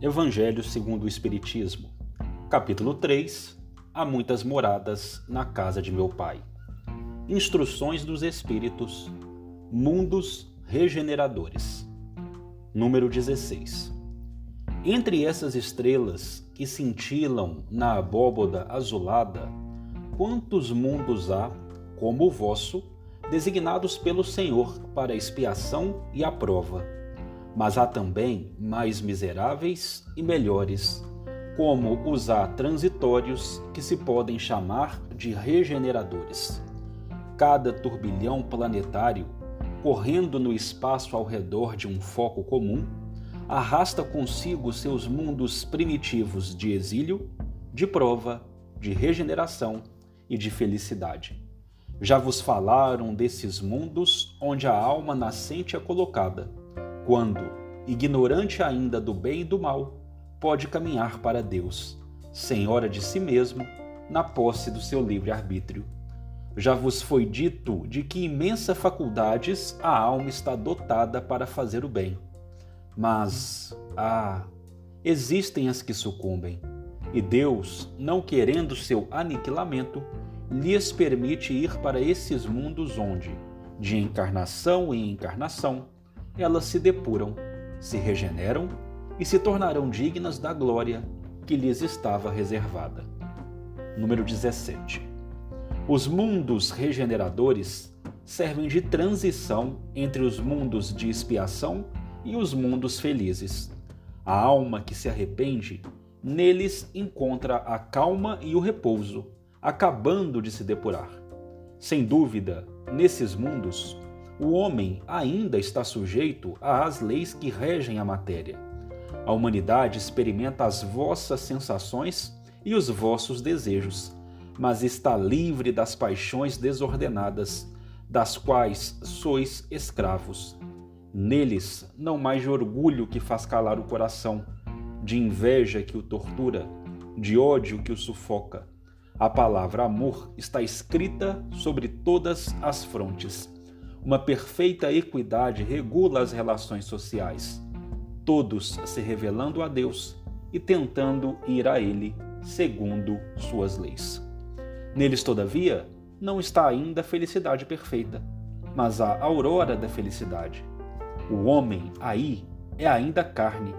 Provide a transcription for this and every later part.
Evangelho segundo o Espiritismo, capítulo 3 Há muitas moradas na casa de meu Pai. Instruções dos Espíritos, Mundos Regeneradores. Número 16. Entre essas estrelas que cintilam na abóboda azulada, quantos mundos há, como o vosso, designados pelo Senhor para expiação e a prova? Mas há também mais miseráveis e melhores, como os há transitórios que se podem chamar de regeneradores. Cada turbilhão planetário, correndo no espaço ao redor de um foco comum, arrasta consigo seus mundos primitivos de exílio, de prova, de regeneração e de felicidade. Já vos falaram desses mundos onde a alma nascente é colocada quando, ignorante ainda do bem e do mal, pode caminhar para Deus, senhora de si mesmo, na posse do seu livre-arbítrio. Já vos foi dito de que imensas faculdades a alma está dotada para fazer o bem. Mas, ah, existem as que sucumbem, e Deus, não querendo seu aniquilamento, lhes permite ir para esses mundos onde, de encarnação em encarnação, elas se depuram, se regeneram e se tornarão dignas da glória que lhes estava reservada. Número 17. Os mundos regeneradores servem de transição entre os mundos de expiação e os mundos felizes. A alma que se arrepende, neles encontra a calma e o repouso, acabando de se depurar. Sem dúvida, nesses mundos, o homem ainda está sujeito às leis que regem a matéria. A humanidade experimenta as vossas sensações e os vossos desejos, mas está livre das paixões desordenadas, das quais sois escravos. Neles não mais de orgulho que faz calar o coração, de inveja que o tortura, de ódio que o sufoca. A palavra amor está escrita sobre todas as frontes uma perfeita equidade regula as relações sociais, todos se revelando a Deus e tentando ir a Ele segundo suas leis. Neles, todavia, não está ainda a felicidade perfeita, mas a aurora da felicidade. O homem aí é ainda carne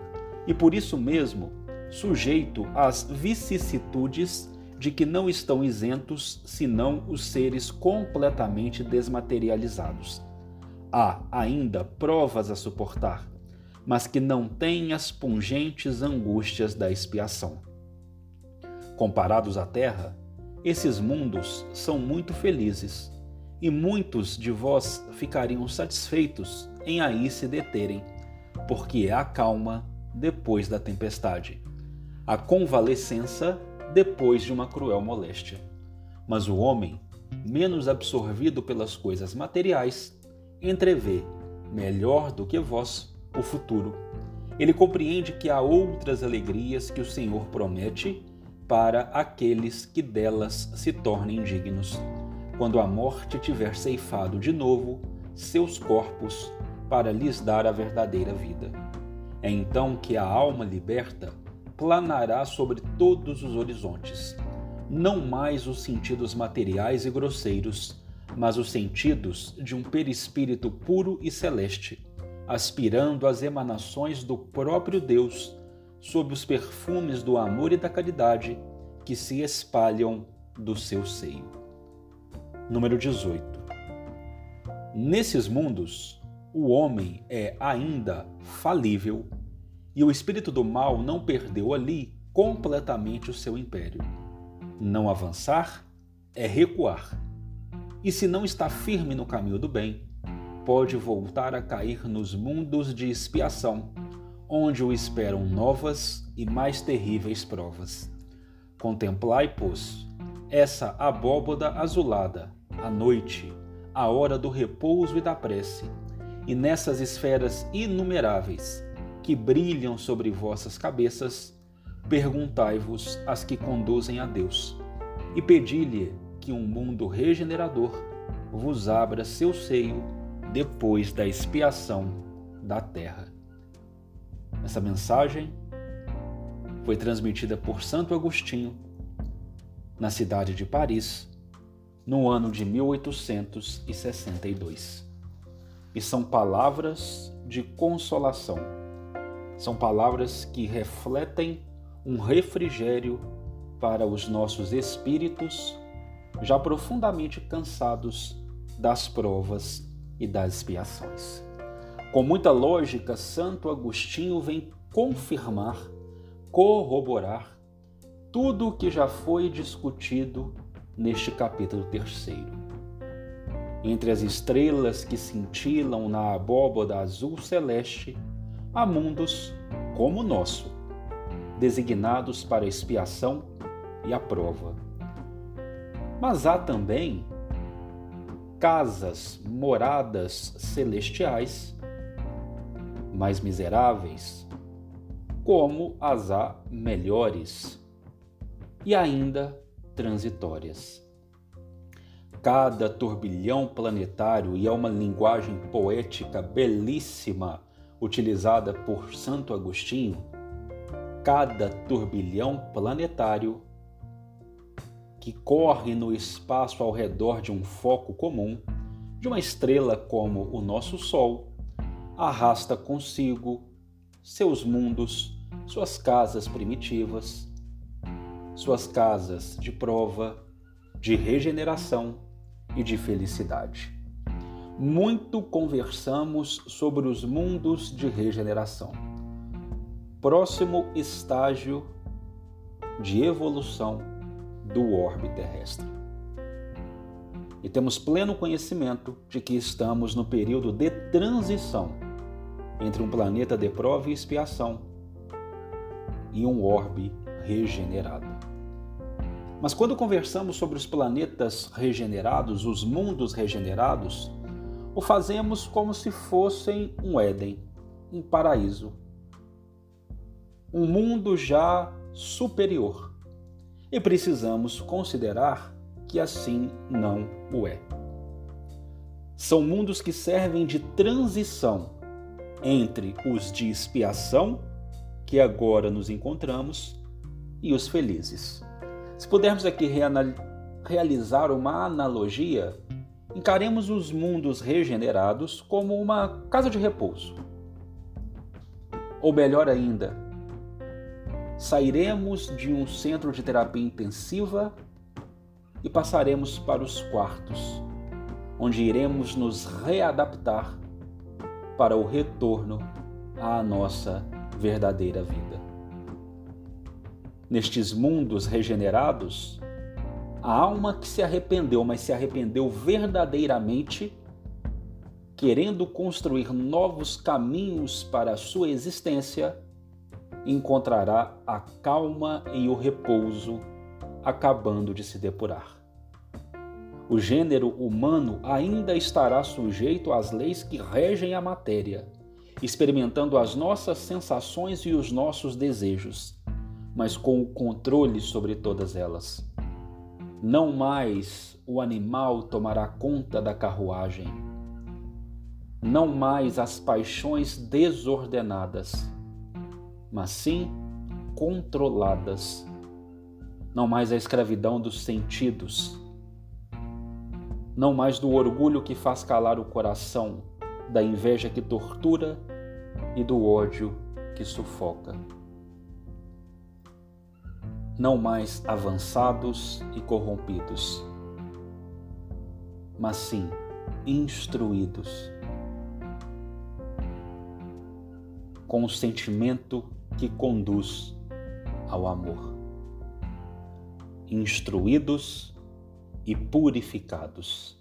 e por isso mesmo sujeito às vicissitudes de que não estão isentos senão os seres completamente desmaterializados. Há ainda provas a suportar, mas que não têm as pungentes angústias da expiação. Comparados à Terra, esses mundos são muito felizes, e muitos de vós ficariam satisfeitos em aí se deterem, porque é a calma depois da tempestade, a convalescença depois de uma cruel moléstia. Mas o homem, menos absorvido pelas coisas materiais, entrevê, melhor do que vós, o futuro. Ele compreende que há outras alegrias que o Senhor promete para aqueles que delas se tornem dignos, quando a morte tiver ceifado de novo seus corpos para lhes dar a verdadeira vida. É então que a alma liberta planará sobre todos os horizontes. Não mais os sentidos materiais e grosseiros, mas os sentidos de um perispírito puro e celeste, aspirando às emanações do próprio Deus, sob os perfumes do amor e da caridade que se espalham do seu seio. Número 18. Nesses mundos, o homem é ainda falível e o espírito do mal não perdeu ali completamente o seu império. Não avançar é recuar. E se não está firme no caminho do bem, pode voltar a cair nos mundos de expiação, onde o esperam novas e mais terríveis provas. Contemplai, pois, essa abóboda azulada, a noite, a hora do repouso e da prece, e nessas esferas inumeráveis, que brilham sobre vossas cabeças, perguntai-vos as que conduzem a Deus, e pedi-lhe que um mundo regenerador vos abra seu seio depois da expiação da terra. Essa mensagem foi transmitida por Santo Agostinho na cidade de Paris no ano de 1862. E são palavras de consolação. São palavras que refletem um refrigério para os nossos espíritos já profundamente cansados das provas e das expiações. Com muita lógica, Santo Agostinho vem confirmar, corroborar tudo o que já foi discutido neste capítulo terceiro. Entre as estrelas que cintilam na abóboda azul celeste, há mundos como o nosso, designados para a expiação e a prova. Mas há também casas, moradas celestiais mais miseráveis, como as há melhores e ainda transitórias. Cada turbilhão planetário, e é uma linguagem poética belíssima utilizada por Santo Agostinho, cada turbilhão planetário que corre no espaço ao redor de um foco comum, de uma estrela como o nosso Sol, arrasta consigo seus mundos, suas casas primitivas, suas casas de prova, de regeneração e de felicidade. Muito conversamos sobre os mundos de regeneração. Próximo estágio de evolução do orbe terrestre. E temos pleno conhecimento de que estamos no período de transição entre um planeta de prova e expiação e um orbe regenerado. Mas quando conversamos sobre os planetas regenerados, os mundos regenerados, o fazemos como se fossem um Éden, um paraíso, um mundo já superior. E precisamos considerar que assim não o é. São mundos que servem de transição entre os de expiação, que agora nos encontramos, e os felizes. Se pudermos aqui realizar uma analogia, encaremos os mundos regenerados como uma casa de repouso. Ou melhor ainda, sairemos de um centro de terapia intensiva e passaremos para os quartos, onde iremos nos readaptar para o retorno à nossa verdadeira vida. Nestes mundos regenerados, a alma que se arrependeu, mas se arrependeu verdadeiramente, querendo construir novos caminhos para a sua existência, encontrará a calma e o repouso acabando de se depurar o gênero humano ainda estará sujeito às leis que regem a matéria, experimentando as nossas sensações e os nossos desejos, mas com o controle sobre todas elas. Não mais o animal tomará conta da carruagem. Não mais as paixões desordenadas, mas sim controladas. Não mais a escravidão dos sentidos não mais do orgulho que faz calar o coração, da inveja que tortura e do ódio que sufoca. Não mais avançados e corrompidos, mas sim instruídos, com o sentimento que conduz ao amor. Instruídos e purificados,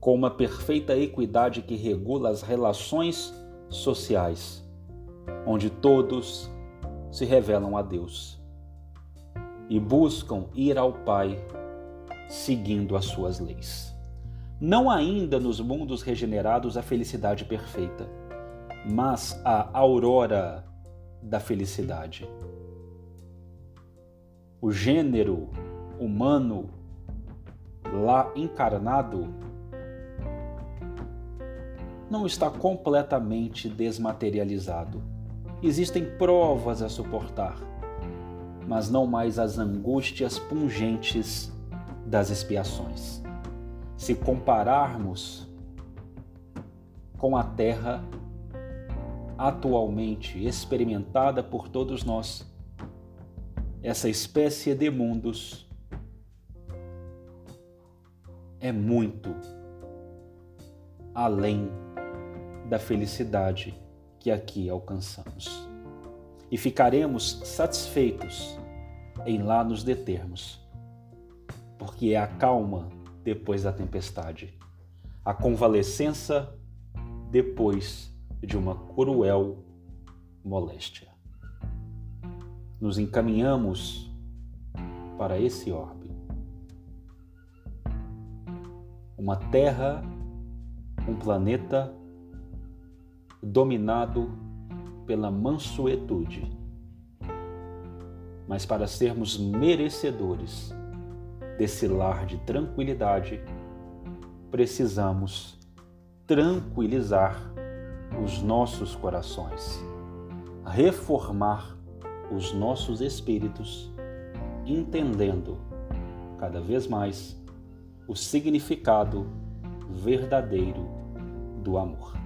com uma perfeita equidade que regula as relações sociais, onde todos se revelam a Deus e buscam ir ao Pai seguindo as suas leis. Não ainda nos mundos regenerados a felicidade perfeita, mas a aurora da felicidade. O gênero humano lá encarnado não está completamente desmaterializado. Existem provas a suportar, mas não mais as angústias pungentes das expiações. Se compararmos com a terra atualmente experimentada por todos nós, essa espécie de mundos é muito além da felicidade que aqui alcançamos. E ficaremos satisfeitos em lá nos determos, porque é a calma depois da tempestade, a convalescença depois de uma cruel moléstia. Nos encaminhamos para esse orbe. Uma terra, um planeta dominado pela mansuetude. Mas para sermos merecedores desse lar de tranquilidade, precisamos tranquilizar os nossos corações, reformar os nossos espíritos, entendendo cada vez mais o significado verdadeiro do amor.